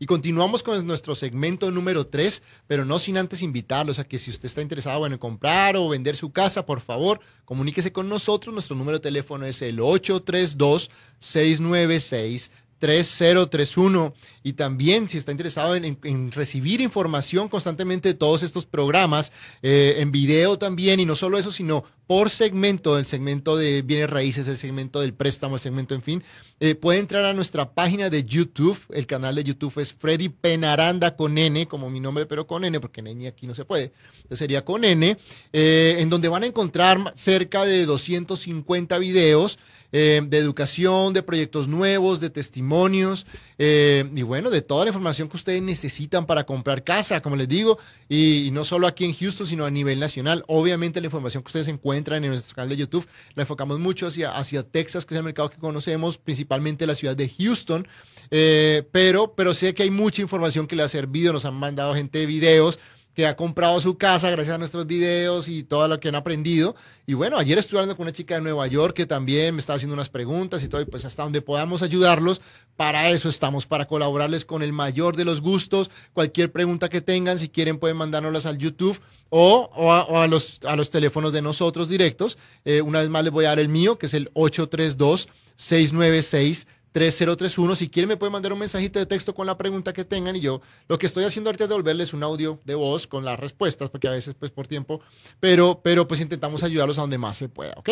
Y continuamos con nuestro segmento número 3, pero no sin antes invitarlos a que si usted está interesado en comprar o vender su casa, por favor, comuníquese con nosotros. Nuestro número de teléfono es el 832 696 3031 y también si está interesado en, recibir información constantemente de todos estos programas eh, en video también y no solo eso sino por segmento el segmento de bienes raíces el segmento del préstamo el segmento en fin eh, puede entrar a nuestra página de YouTube. El canal de YouTube es Freddy Penaranda con N como mi nombre pero con N porque N aquí no se puede. Sería con N eh, en donde van a encontrar cerca de 250 videos de educación, de proyectos nuevos, de testimonios y bueno, de toda la información que ustedes necesitan para comprar casa, como les digo, y, no solo aquí en Houston, sino a nivel nacional. Obviamente la información que ustedes encuentran en nuestro canal de YouTube la enfocamos mucho hacia, hacia Texas, que es el mercado que conocemos, principalmente la ciudad de Houston, eh, pero, pero sé que hay mucha información que le ha servido, nos han mandado gente de videos que ha comprado su casa gracias a nuestros videos y todo lo que han aprendido. Y bueno, ayer estuve hablando con una chica de Nueva York que también me estaba haciendo unas preguntas y todo, y pues hasta donde podamos ayudarlos, para eso estamos, para colaborarles con el mayor de los gustos. Cualquier pregunta que tengan, si quieren pueden mandárnoslas al YouTube o, a, los, a los teléfonos de nosotros directos. Eh, una vez más les voy a dar el mío, que es el 832 696 3031. Si quieren me pueden mandar un mensajito de texto con la pregunta que tengan y yo lo que estoy haciendo ahorita es devolverles un audio de voz con las respuestas, porque a veces pues por tiempo, pero, pero pues intentamos ayudarlos a donde más se pueda, ¿ok?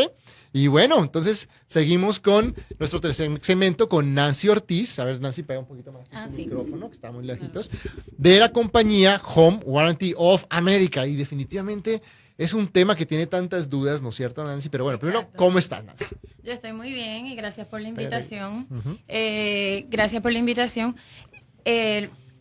Y bueno, entonces seguimos con nuestro tercer segmento con Nancy Ortiz. A ver, Nancy, pega un poquito más ah, el micrófono, que está muy lejitos, de la compañía Home Warranty of America. Y definitivamente es un tema que tiene tantas dudas, ¿no es cierto, Nancy? Pero bueno, primero, ¿cómo estás, Nancy? Yo estoy muy bien y gracias por la invitación. Eh, gracias por la invitación.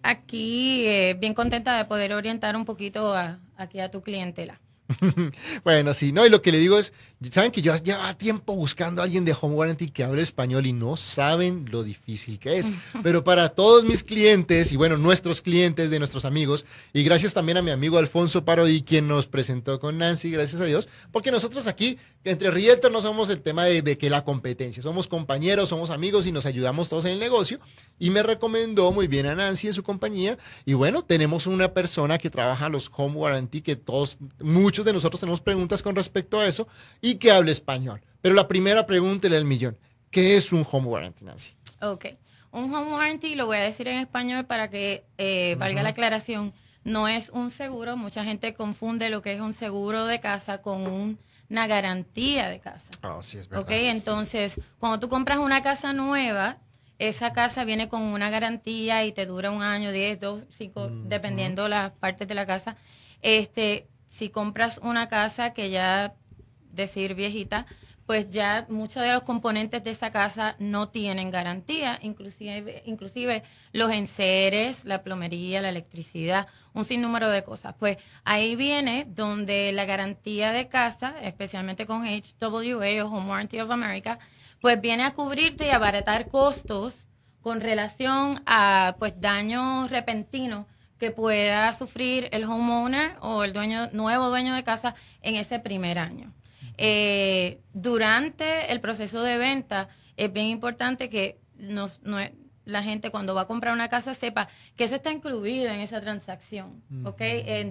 aquí, eh, bien contenta de poder orientar un poquito aquí a tu clientela. bueno, sí, no, y lo que le digo es, saben que yo llevaba tiempo buscando a alguien de Home Warranty que hable español y no saben lo difícil que es. Pero para todos mis clientes y bueno, nuestros clientes de nuestros amigos, y gracias también a mi amigo Alfonso Parodi, quien nos presentó con Nancy, gracias a Dios, porque nosotros aquí, entre Rieter, no somos el tema de, de que la competencia, somos compañeros, somos amigos y nos ayudamos todos en el negocio. Y me recomendó muy bien a Nancy en su compañía. Y bueno, tenemos una persona que trabaja los Home Warranty, que todos, muchos de nosotros tenemos preguntas con respecto a eso y que hable español. Pero la primera pregunta el millón. ¿Qué es un Home Warranty, Nancy? Ok. Un Home Warranty, lo voy a decir en español para que eh, valga la aclaración, no es un seguro. Mucha gente confunde lo que es un seguro de casa con una garantía de casa. Oh, sí, es verdad. Ok, entonces, cuando tú compras una casa nueva, esa casa viene con una garantía y te dura un año, 10, 2, 5, dependiendo las partes de la casa. Este, si compras una casa que ya decir viejita, pues ya muchos de los componentes de esa casa no tienen garantía, inclusive, inclusive los enseres, la plomería, la electricidad, un sinnúmero de cosas. Pues ahí viene donde la garantía de casa, especialmente con HWA o Home Warranty of America, pues viene a cubrirte y abaratar costos con relación a pues daños repentinos que pueda sufrir el homeowner o el dueño nuevo dueño de casa en ese primer año. Eh, durante el proceso de venta es bien importante que nos, la gente cuando va a comprar una casa sepa que eso está incluido en esa transacción, ¿ok?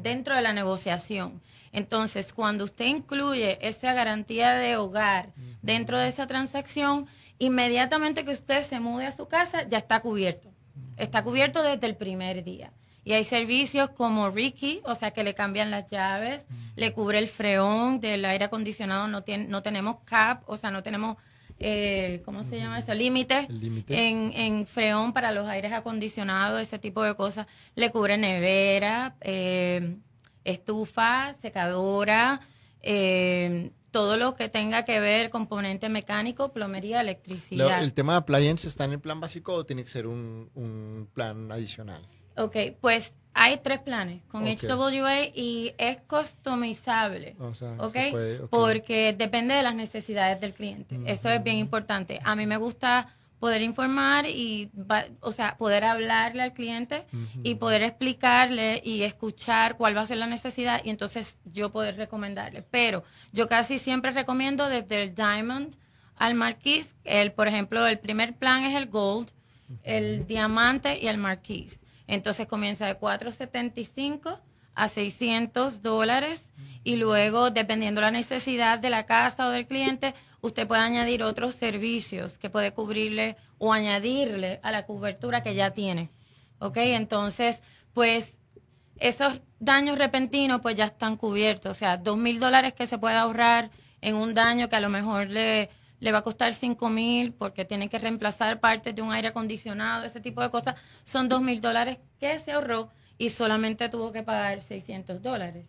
dentro de la negociación. Entonces, cuando usted incluye esa garantía de hogar dentro de esa transacción, inmediatamente que usted se mude a su casa, ya está cubierto. Está cubierto desde el primer día. Y hay servicios como Ricky, o sea, que le cambian las llaves, le cubre el freón del aire acondicionado, no, tiene, no tenemos cap, o sea, no tenemos, eh, ¿cómo se llama eso? Límite en, en freón para los aires acondicionados, ese tipo de cosas. Le cubre nevera, eh, estufa, secadora, eh, todo lo que tenga que ver componente mecánico, plomería, electricidad. ¿El tema de appliance está en el plan básico o tiene que ser un, un plan adicional? Ok, pues hay tres planes con Ok. HWA y es customizable. O sea, ¿ok? se puede- ok. Porque depende de las necesidades del cliente. Eso es bien importante. A mí me gusta poder informar y, o sea, poder hablarle al cliente y poder explicarle y escuchar cuál va a ser la necesidad y entonces yo poder recomendarle. Pero yo casi siempre recomiendo desde el Diamond al Marquise. El, por ejemplo, el primer plan es el Gold, el Diamante y el Marquise. Entonces comienza de 475 a 600 dólares y luego, dependiendo la necesidad de la casa o del cliente, usted puede añadir otros servicios que puede cubrirle o añadirle a la cobertura que ya tiene. ¿Ok? Entonces, pues esos daños repentinos pues ya están cubiertos. O sea, dos mil dólares que se puede ahorrar en un daño que a lo mejor le, le va a costar cinco mil porque tiene que reemplazar partes de un aire acondicionado, ese tipo de cosas, son dos mil dólares que se ahorró y solamente tuvo que pagar 600 dólares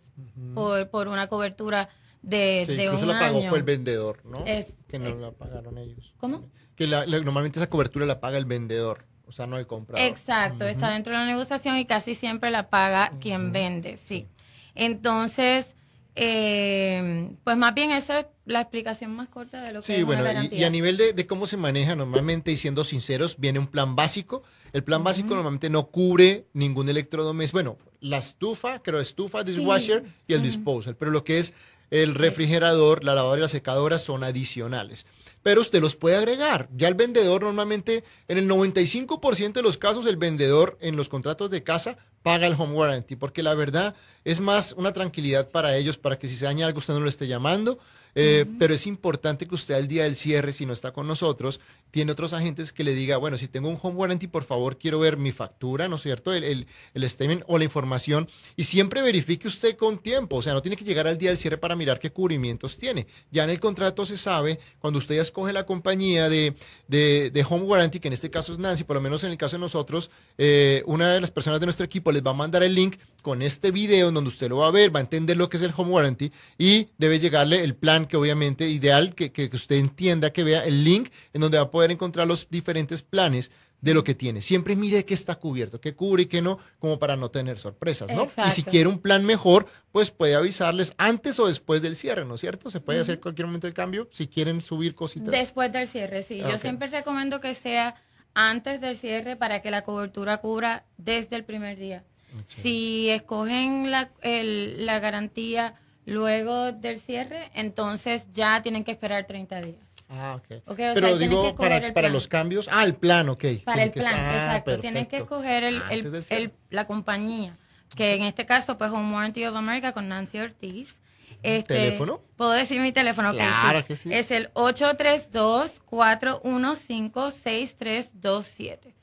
por, por una cobertura de, Sí, de incluso un la pagó año. fue el vendedor, ¿no? Es- que no eh, la pagaron ellos. ¿Cómo? Que la- la- normalmente esa cobertura la paga el vendedor, o sea, no el comprador. Exacto, está dentro de la negociación y casi siempre la paga quien vende, sí. Entonces, eh, pues más bien eso es la explicación más corta de lo que Sí, es una bueno, y, garantía. y a nivel de, de cómo se maneja normalmente, y siendo sinceros, viene un plan básico. El plan básico normalmente no cubre ningún electrodoméstico. Bueno, la estufa, creo estufa, dishwasher y el disposal, pero lo que es el refrigerador, la lavadora y la secadora son adicionales. Pero usted los puede agregar. Ya el vendedor normalmente, en el 95% de los casos, el vendedor en los contratos de casa paga el home warranty, porque la verdad es más una tranquilidad para ellos, para que si se daña algo usted no lo esté llamando. Eh, Pero es importante que usted al día del cierre, si no está con nosotros, tiene otros agentes que le diga, bueno, si tengo un home warranty, por favor, quiero ver mi factura, ¿no es cierto? El, el, el statement o la información. Y siempre verifique usted con tiempo, o sea, no tiene que llegar al día del cierre para mirar qué cubrimientos tiene. Ya en el contrato se sabe, cuando usted ya escoge la compañía de, de, de home warranty, que en este caso es Nancy, por lo menos en el caso de nosotros, eh, una de las personas de nuestro equipo les va a mandar el link con este video en donde usted lo va a ver, va a entender lo que es el home warranty y debe llegarle el plan que obviamente ideal que, que- usted entienda, que vea el link en donde va a poder encontrar los diferentes planes de lo que tiene. Siempre mire qué está cubierto, qué cubre y qué no, como para no tener sorpresas, ¿no? Y si Exacto. quiere un plan mejor, pues puede avisarles antes o después del cierre, ¿no es cierto? Se puede hacer cualquier momento el cambio si quieren subir cositas. Después del cierre, sí. Yo siempre recomiendo que sea antes del cierre para que la cobertura cubra desde el primer día. Si escogen la, el- la garantía luego del cierre, entonces ya tienen que esperar 30 días. Ah, ok. Ok, o sea, Pero que digo, para, para los cambios. Ah, el plan, ok. Para el que- plan, ah, exacto. Tienes que escoger el, el- el- la compañía, que en este caso, pues, Home Warranty of America con Nancy Ortiz. Este, ¿Teléfono? Puedo decir mi teléfono, Claro sí. que sí. Es el 832-415-6327.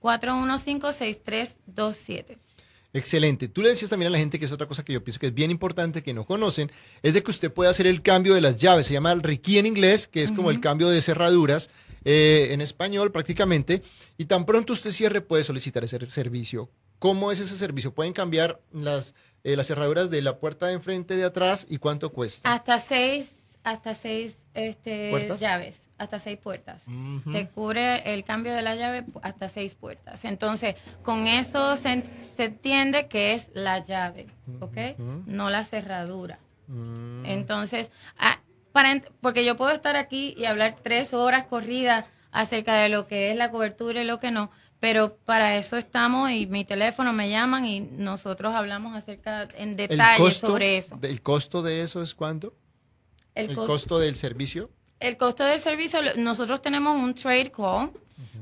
832-415-6327. Excelente. Tú le decías también a la gente que es otra cosa que yo pienso que es bien importante que no conocen, es de que usted puede hacer el cambio de las llaves. Se llama el Reiki en inglés, que es como el cambio de cerraduras eh, en español prácticamente. Y tan pronto usted cierre puede solicitar ese servicio. ¿Cómo es ese servicio? Pueden cambiar las, eh, las cerraduras de la puerta de enfrente, de atrás y cuánto cuesta. Hasta seis, hasta seis este, ¿Puertas? llaves, hasta seis puertas. Te cubre el cambio de la llave hasta seis puertas. Entonces, con eso se, se entiende que es la llave, ¿ok? No la cerradura. Mm. Entonces, para, ent- porque yo puedo estar aquí y hablar tres horas corridas acerca de lo que es la cobertura y lo que no, pero para eso estamos y mi teléfono me llaman y nosotros hablamos acerca en ¿El detalle costo, sobre eso. ¿El costo de eso es cuánto? El, ¿El cos- costo del servicio? El costo del servicio, nosotros tenemos un trade call,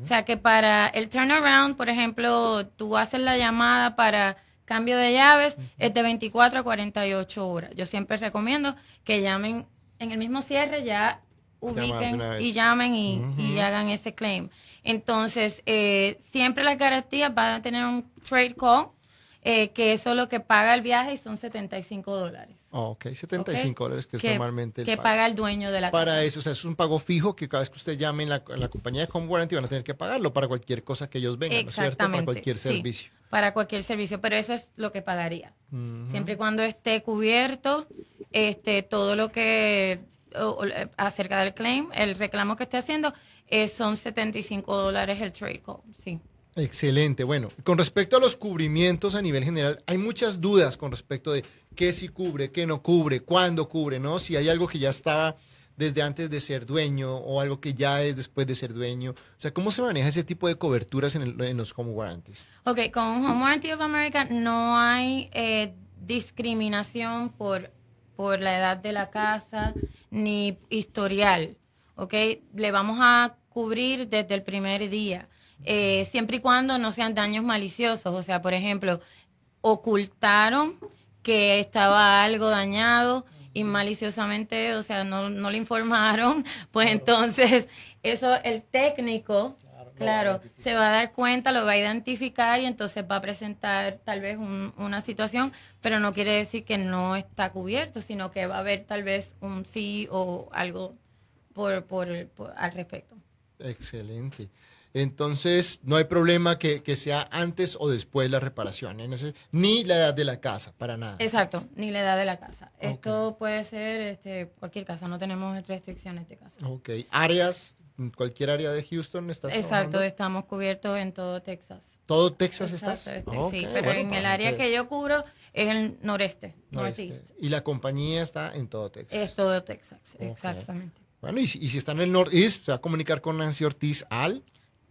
o sea que para el turnaround, por ejemplo, tú haces la llamada para cambio de llaves, es de 24 a 48 horas. Yo siempre recomiendo que llamen en el mismo cierre, ya ubiquen y llamen y, y hagan ese claim. Entonces, eh, siempre las garantías van a tener un trade call, eh, que eso es lo que paga el viaje y son 75 dólares. Oh, ok, 75 ¿ok? dólares, que es que, normalmente el que paga el dueño de la Para casa. eso, o sea, es un pago fijo que cada vez que usted llame en la, en la compañía de Home Warranty van a tener que pagarlo para cualquier cosa que ellos vengan, ¿no es cierto? Para cualquier sí, servicio. para cualquier servicio, pero eso es lo que pagaría. Siempre y cuando esté cubierto este todo lo que o- o, eh, acerca del claim, el reclamo que esté haciendo, eh, son 75 dólares el trade call. Sí. Excelente. Bueno, con respecto a los cubrimientos a nivel general, hay muchas dudas con respecto de qué sí cubre, qué no cubre, cuándo cubre, ¿no? Si hay algo que ya estaba desde antes de ser dueño o algo que ya es después de ser dueño. O sea, ¿cómo se maneja ese tipo de coberturas en, los home warranties? Ok, con Home Warranty of America no hay eh, discriminación por, por la edad de la casa ni historial. Ok, le vamos a cubrir desde el primer día. Eh, siempre y cuando no sean daños maliciosos. O sea, por ejemplo, ocultaron que estaba algo dañado y maliciosamente, o sea, no, no le informaron, pues entonces eso el técnico, claro, se va a dar cuenta, lo va a identificar y entonces va a presentar tal vez una situación, pero no quiere decir que no está cubierto, sino que va a haber tal vez un fee o algo por, por al respecto. Excelente. Entonces, no hay problema que, sea antes o después la reparación, ni la edad de la casa, para nada. Exacto, ni la edad de la casa. Esto puede ser este, cualquier casa, no tenemos restricciones de casa. Ok, áreas, cualquier área de Houston está Exacto, estamos cubiertos en todo Texas. ¿Todo Texas estás? Este, sí, pero en el área que yo cubro es el noreste, noreste. Y la compañía está en todo Texas. Es todo Texas, exactamente. Bueno, y si, y si está en el norte, se va a comunicar con Nancy Ortiz al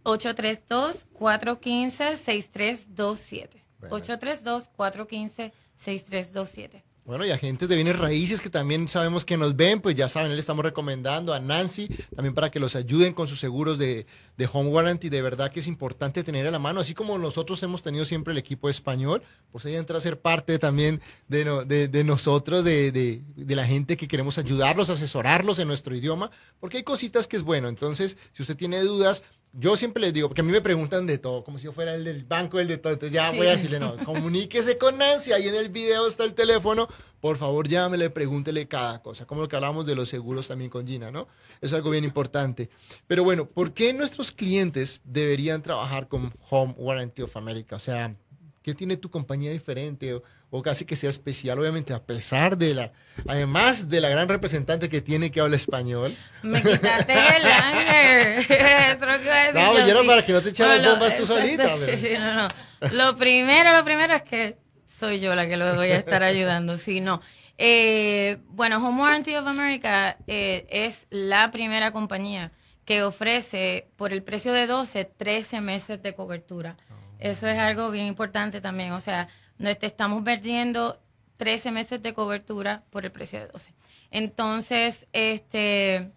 832-415-6327. 832-415-6327. Bueno, y agentes de bienes raíces que también sabemos que nos ven, pues ya saben, le estamos recomendando a Nancy también para que los ayuden con sus seguros de, home warranty. De verdad que es importante tener a la mano, así como nosotros hemos tenido siempre el equipo español, pues ella entra a ser parte también de, de, nosotros, de, de, la gente que queremos ayudarlos, asesorarlos en nuestro idioma, porque hay cositas que es bueno. Entonces, si usted tiene dudas, yo siempre les digo, porque a mí me preguntan de todo, como si yo fuera el del banco, el de todo. Entonces ya voy a decirle, no, comuníquese con Nancy, ahí en el video está el teléfono. Por favor, llámele, pregúntele cada cosa, como lo que hablábamos de los seguros también con Gina, ¿no? Es algo bien importante. Pero bueno, ¿por qué nuestros clientes deberían trabajar con Home Warranty of America? O sea, ¿qué tiene tu compañía diferente? O casi que sea especial, obviamente, a pesar de la, además de la gran representante que tiene que habla español. Me quitaste el anger. Eso es lo que iba a decir. No, yo, no, para que no te echaras bombas tú solita. Sí, no, no. Lo primero, lo primero es que soy yo la que lo voy a estar ayudando. Sí, no. Eh, bueno, Home Warranty of America eh, es la primera compañía que ofrece por el precio de 12, 13 meses de cobertura. Eso es algo bien importante también. O sea, no te estamos perdiendo 13 meses de cobertura por el precio de 12. Entonces, este,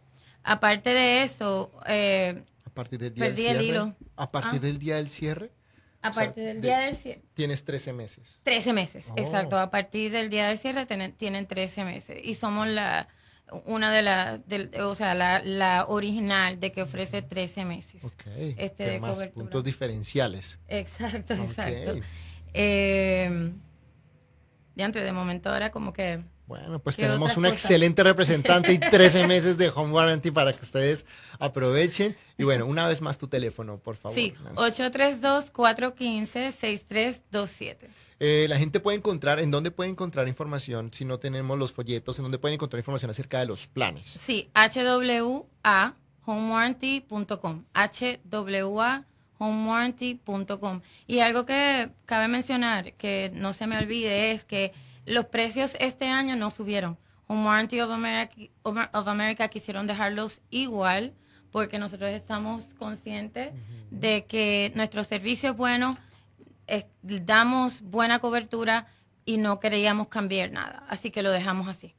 aparte de eso, eh, a partir del día del cierre, A partir ah. del día del cierre. A partir del día del cierre. Tienes 13 meses. 13 meses, oh. exacto. A partir del día del cierre tienen, 13 meses. Y somos la una de las, o sea, la, original de que ofrece 13 meses. Ok. Este de más puntos diferenciales. Exacto, exacto. Eh, ya entre de momento ahora como que... Bueno, pues tenemos una excelente representante y 13 meses de home warranty para que ustedes aprovechen. Y bueno, una vez más tu teléfono, por favor. Sí, 832-415-6327. Eh, la gente puede encontrar, ¿en dónde puede encontrar información si no tenemos los folletos? ¿En dónde pueden encontrar información acerca de los planes? Sí, HWA homewarranty.com. HWA homewarranty.com. Y algo que cabe mencionar, que no se me olvide, es que los precios este año no subieron. Home Warranty of America, quisieron dejarlos igual porque nosotros estamos conscientes de que nuestro servicio es bueno, damos buena cobertura y no queríamos cambiar nada. Así que lo dejamos así.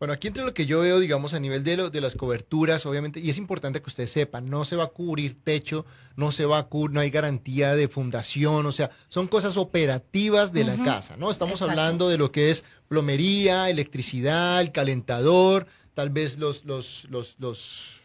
Bueno, aquí entre lo que yo veo, digamos, a nivel de, lo, de las coberturas, obviamente, y es importante que ustedes sepan, no se va a cubrir techo, no se va a cubrir, no hay garantía de fundación, o sea, son cosas operativas de la casa, ¿no? Estamos hablando de lo que es plomería, electricidad, el calentador, tal vez los, los, los, los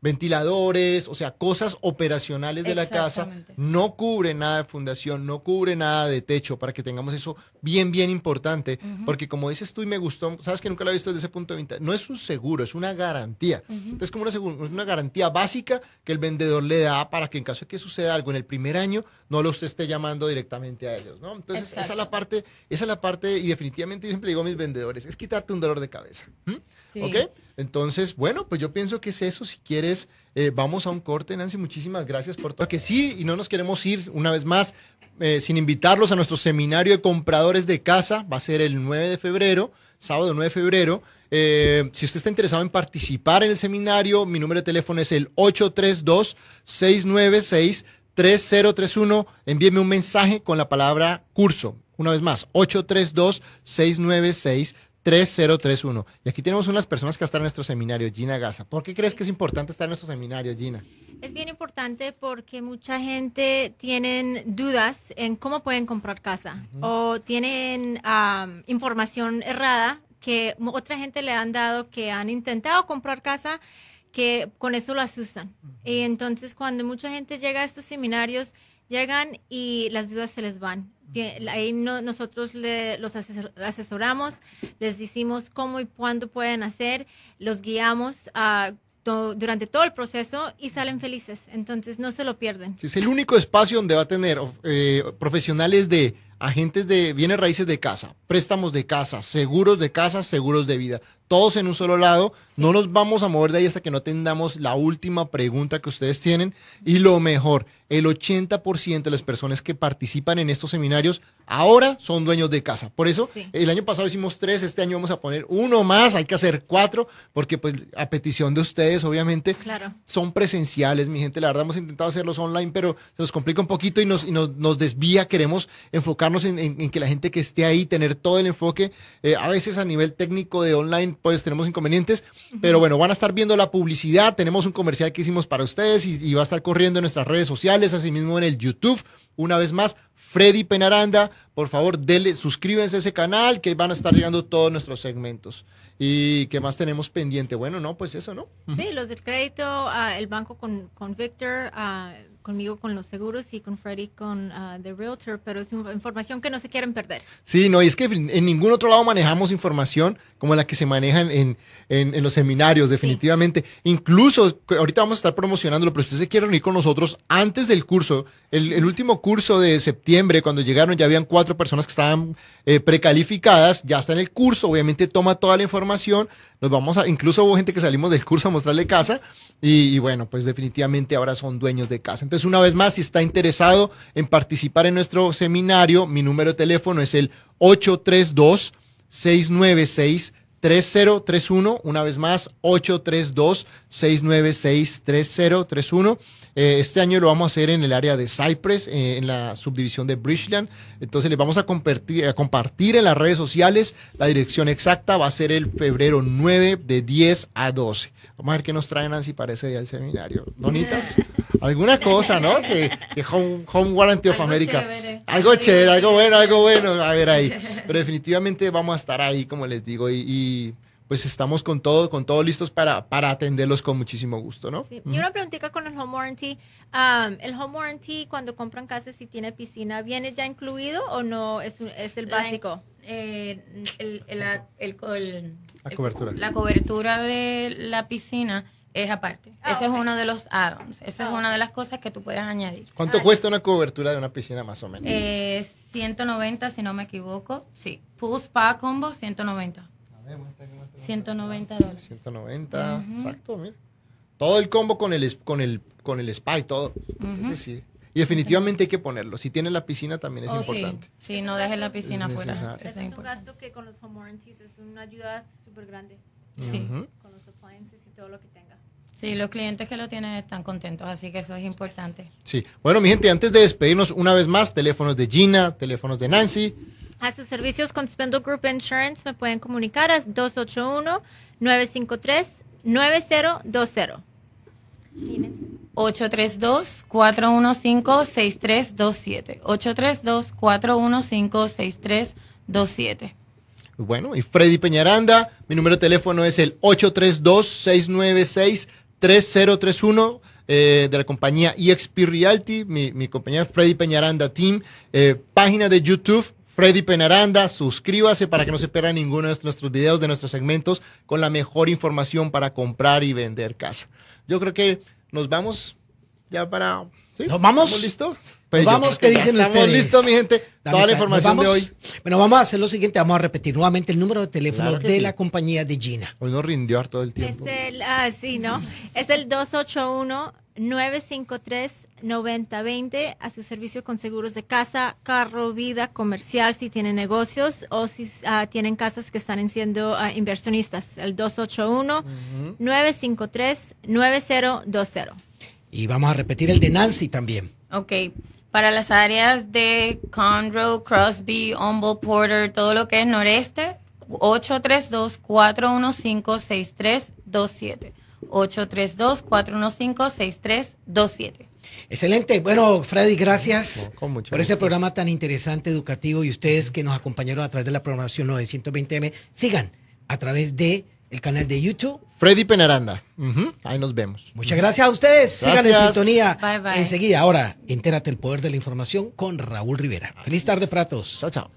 ventiladores, o sea, cosas operacionales de la casa, no cubre nada de fundación, no cubre nada de techo, para que tengamos eso bien, bien importante, porque como dices tú y me gustó, sabes que nunca lo he visto desde ese punto de vista, no es un seguro, es una garantía. Es como una, una garantía básica que el vendedor le da para que en caso de que suceda algo en el primer año, no lo usted esté llamando directamente a ellos, ¿no? Entonces, esa es la parte, esa es la parte, y definitivamente yo siempre digo a mis vendedores, es quitarte un dolor de cabeza. ¿Ok? Entonces, bueno, pues yo pienso que es eso. Si quieres, eh, vamos a un corte, Nancy. Muchísimas gracias por todo. Que sí, y no nos queremos ir una vez más eh, sin invitarlos a nuestro seminario de compradores de casa. Va a ser el 9 de febrero, sábado 9 de febrero. Eh, si usted está interesado en participar en el seminario, mi número de teléfono es el 832-696-3031. Envíeme un mensaje con la palabra curso. Una vez más, 832-696-3031. Y aquí tenemos unas personas que están en nuestro seminario, Gina Garza. ¿Por qué crees que es importante estar en nuestro seminario, Gina? Es bien importante porque mucha gente tiene dudas en cómo pueden comprar casa o tienen información errada que otra gente le han dado que han intentado comprar casa que con eso lo asustan. Y entonces cuando mucha gente llega a estos seminarios, llegan y las dudas se les van. Ahí nosotros los asesoramos, les decimos cómo y cuándo pueden hacer, los guiamos a durante todo el proceso y salen felices. Entonces no se lo pierden. Es el único espacio donde va a tener eh, profesionales de agentes de bienes raíces de casa, préstamos de casa, seguros de casa, seguros de vida, todos en un solo lado. No nos vamos a mover de ahí hasta que no tengamos la última pregunta que ustedes tienen. Y lo mejor, el 80% de las personas que participan en estos seminarios ahora son dueños de casa. Por eso, el año pasado hicimos tres, este año vamos a poner uno más, hay que hacer cuatro, porque pues a petición de ustedes, obviamente, son presenciales, mi gente. La verdad hemos intentado hacerlos online, pero se nos complica un poquito y nos, nos, desvía. Queremos enfocarnos en, que la gente que esté ahí, tener todo el enfoque. Eh, a veces a nivel técnico de online, pues tenemos inconvenientes, pero bueno, van a estar viendo la publicidad. Tenemos un comercial que hicimos para ustedes y, y va a estar corriendo en nuestras redes sociales, así mismo en el YouTube. Una vez más, Freddy Penaranda. Por favor, dele, suscríbanse a ese canal que van a estar llegando todos nuestros segmentos. ¿Y qué más tenemos pendiente? Bueno, no, pues eso, ¿no? Sí, los del crédito, ah, el banco con, con Victor, uh, conmigo con los seguros y con Freddy con uh, The Realtor, pero es información que no se quieren perder. Sí, no, y es que en ningún otro lado manejamos información como la que se maneja en, en, los seminarios, definitivamente. Incluso, ahorita vamos a estar promocionándolo, pero si usted se quiere reunir con nosotros antes del curso, el, el último curso de septiembre, cuando llegaron ya habían cuatro personas que estaban eh, precalificadas, ya está en el curso, obviamente toma toda la información, nos vamos a, incluso hubo gente que salimos del curso a mostrarle casa y, bueno, pues definitivamente ahora son dueños de casa. Entonces, una vez más, si está interesado en participar en nuestro seminario, mi número de teléfono es el 832 696 3031, una vez más, 832-696-3031. Eh, este año lo vamos a hacer en el área de Cypress, eh, en la subdivisión de Bridgeland. Entonces les vamos a compartir, a compartir en las redes sociales la dirección exacta. Va a ser el febrero 9 de 10 a 12. Vamos a ver qué nos traen Nancy para ese día del seminario. Donitas, alguna cosa, ¿no? Que, home, Warranty of America. Algo chévere, algo bueno, algo bueno. A ver ahí. Pero definitivamente vamos a estar ahí, como les digo. y pues estamos con todo, con todo listos para, para atenderlos con muchísimo gusto, ¿no? Sí. Y una preguntita con el home warranty. Um, el home warranty, cuando compran casa, si tiene piscina, ¿viene ya incluido o no es, es el básico? Eh, el, la, la cobertura. la cobertura de la piscina es aparte. Ah, Ese es uno de los add-ons. Esa es ah, una de las cosas que tú puedes añadir. ¿Cuánto cuesta una cobertura de una piscina más o menos? Eh, 190, si no me equivoco. Sí. Pool Spa Combo, 190. 190 dólares. 190, exacto, mira. Todo el combo con el, con el, con el spa y todo. sí. Y definitivamente hay que ponerlo. Si tiene la piscina también es oh, importante. Sí. no dejes la piscina fuera. Es, es un gasto que con los home warranties es una ayuda súper grande. Sí. Con los appliances y todo lo que tenga. Sí, los clientes que lo tienen están contentos, así que eso es importante. Sí. Bueno, mi gente, antes de despedirnos una vez más, teléfonos de Gina, teléfonos de Nancy. A sus servicios con Spindle Group Insurance me pueden comunicar a 281-953-9020. 832-415-6327. 832-415-6327. Bueno, y Freddy Peñaranda, mi número de teléfono es el 832-696-3031 eh, de la compañía EXP Realty, mi, compañía Freddy Peñaranda Team, eh, página de YouTube Freddy Penaranda, suscríbase para que no se pierda ninguno de nuestros videos, de nuestros segmentos, con la mejor información para comprar y vender casa. Yo creo que nos vamos ya para... ¿sí? ¿Nos vamos? ¿Estamos listos? Pues vamos, ¿qué dicen estamos ustedes? listos, mi gente. Dale, Toda la información ¿nos de hoy. Bueno, vamos a hacer lo siguiente, vamos a repetir nuevamente el número de teléfono Claro de sí. la compañía de Gina. Hoy nos rindió todo el Es tiempo. el, ah, sí, ¿no? Es el 281-953-9020 a su servicio con seguros de casa, carro, vida, comercial, si tienen negocios o si ah, tienen casas que están siendo ah, inversionistas. El 281-953-9020. Y vamos a repetir el de Nancy también. Ok. Para las áreas de Conroe, Crosby, Humboldt, Porter, todo lo que es noreste, 832-415-6327. 832-415-6327. Excelente. Bueno, Freddy, gracias Con por este programa tan interesante, educativo. Y ustedes que nos acompañaron a través de la programación 920M, sigan a través de el canal de YouTube. Freddy Penaranda. Ahí nos vemos. Muchas gracias a ustedes. Sigan en sintonía. Bye, bye. Enseguida, ahora, entérate el poder de la información con Raúl Rivera. Feliz tarde para todos. Chao, chao.